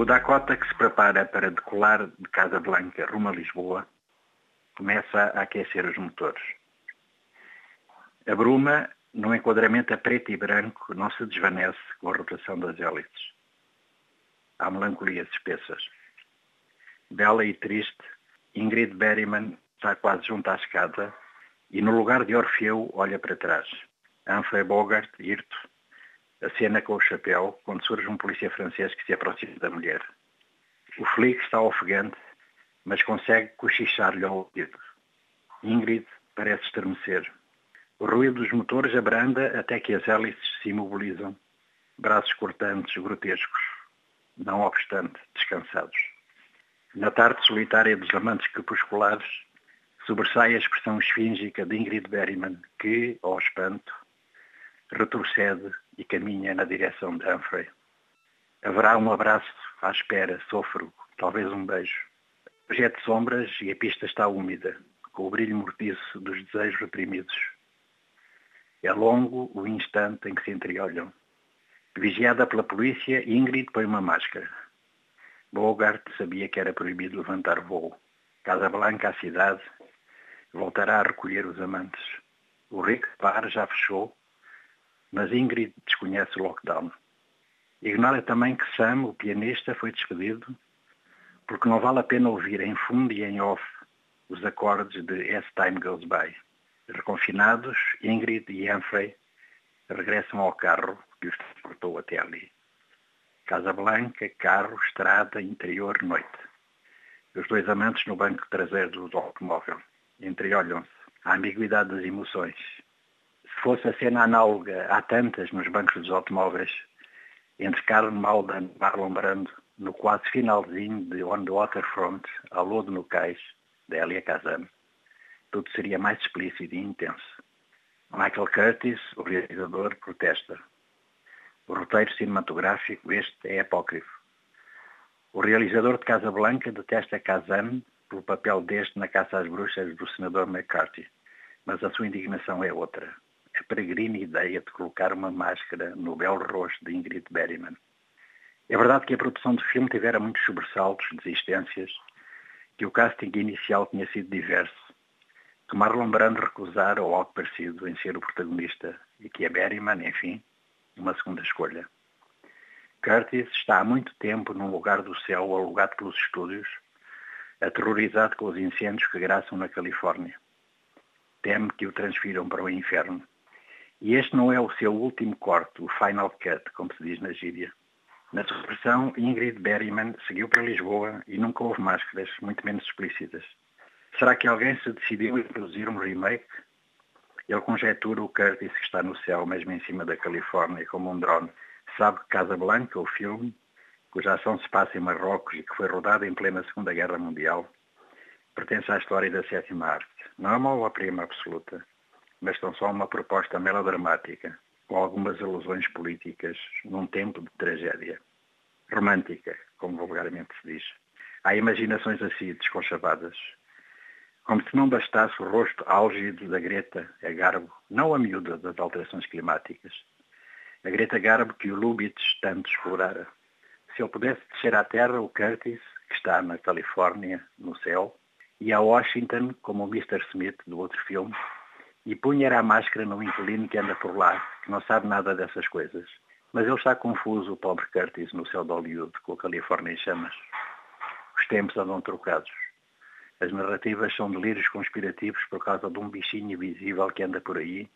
O Dakota que se prepara para decolar de Casablanca rumo a Lisboa começa a aquecer os motores. A bruma, no enquadramento a preto e branco, não se desvanece com a rotação das hélices. Há melancolias espessas. Bela e triste, Ingrid Berryman está quase junto à escada e no lugar de Orfeu olha para trás. Humphrey Bogart, hirto, acena com o chapéu quando surge um polícia francês que se aproxima da mulher. O Flick está ofegante, mas consegue cochichar-lhe ao ouvido. Ingrid parece estremecer. O ruído dos motores abranda até que as hélices se imobilizam, braços cortantes, grotescos, não obstante descansados. Na tarde solitária dos amantes crepusculares, sobressai a expressão esfíngica de Ingrid Berryman, que, ao espanto, retrocede e caminha na direção de Humphrey. Haverá um abraço à espera, sofro, talvez um beijo. Projete sombras e a pista está úmida, com o brilho mortiço dos desejos reprimidos. É longo o instante em que se entreolham. Vigiada pela polícia, Ingrid põe uma máscara. Bogart sabia que era proibido levantar voo. Casablanca, a cidade, voltará a recolher os amantes. O Rick Bar já fechou mas Ingrid desconhece o lockdown. Ignora também que Sam, o pianista, foi despedido porque não vale a pena ouvir em fundo e em off os acordes de As Time Goes By. Reconfinados, Ingrid e Humphrey regressam ao carro que os transportou até ali. Casa Blanca, carro, estrada, interior, noite. Os dois amantes no banco traseiro do automóvel. Entreolham-se. A ambiguidade das emoções fosse a cena análoga, há tantas nos bancos dos automóveis, entre Carmen Maldan e Marlon Brando, no quase finalzinho de On the Waterfront, ao lodo no cais, de Elia Kazan. Tudo seria mais explícito e intenso. Michael Curtis, o realizador, protesta. O roteiro cinematográfico, este, é apócrifo. O realizador de Casa Blanca detesta Kazan pelo papel deste na caça às bruxas do senador McCarthy, mas a sua indignação é outra a peregrina ideia de colocar uma máscara no belo rosto de Ingrid Berryman. É verdade que a produção do filme tivera muitos sobressaltos, desistências, que o casting inicial tinha sido diverso, que Marlon Brando recusara ou algo parecido em ser o protagonista e que a Berryman, enfim, uma segunda escolha. Curtis está há muito tempo num lugar do céu alugado pelos estúdios, aterrorizado com os incêndios que graçam na Califórnia. Teme que o transfiram para o inferno. E este não é o seu último corte, o final cut, como se diz na gíria. Na sua versão, Ingrid Berryman seguiu para Lisboa e nunca houve máscaras, muito menos explícitas. Será que alguém se decidiu a produzir um remake? Ele conjetura o Curtis que está no céu, mesmo em cima da Califórnia, como um drone. Sabe que Casablanca, o filme, cuja ação se passa em Marrocos e que foi rodado em plena Segunda Guerra Mundial, pertence à história da sétima arte. Não é uma obra-prima absoluta, mas são só uma proposta melodramática, com algumas alusões políticas num tempo de tragédia. Romântica, como vulgarmente se diz. Há imaginações assim, desconchavadas. Como se não bastasse o rosto álgido da Greta a Garbo, não a miúda das alterações climáticas. A Greta Garbo que o Lubitsch tanto explorara. Se ele pudesse descer à Terra, o Curtis, que está na Califórnia, no céu, e a Washington, como o Mr. Smith do outro filme, e punha a máscara no inquilino que anda por lá, que não sabe nada dessas coisas. Mas ele está confuso, o pobre Curtis, no céu de Hollywood, com a Califórnia em chamas. Os tempos andam trocados. As narrativas são delírios conspirativos por causa de um bichinho invisível que anda por aí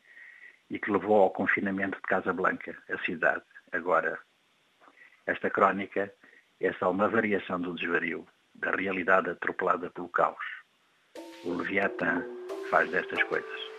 e que levou ao confinamento de Casa Blanca, a cidade, agora. Esta crónica é só uma variação do desvario, da realidade atropelada pelo caos. O Leviatã faz destas coisas.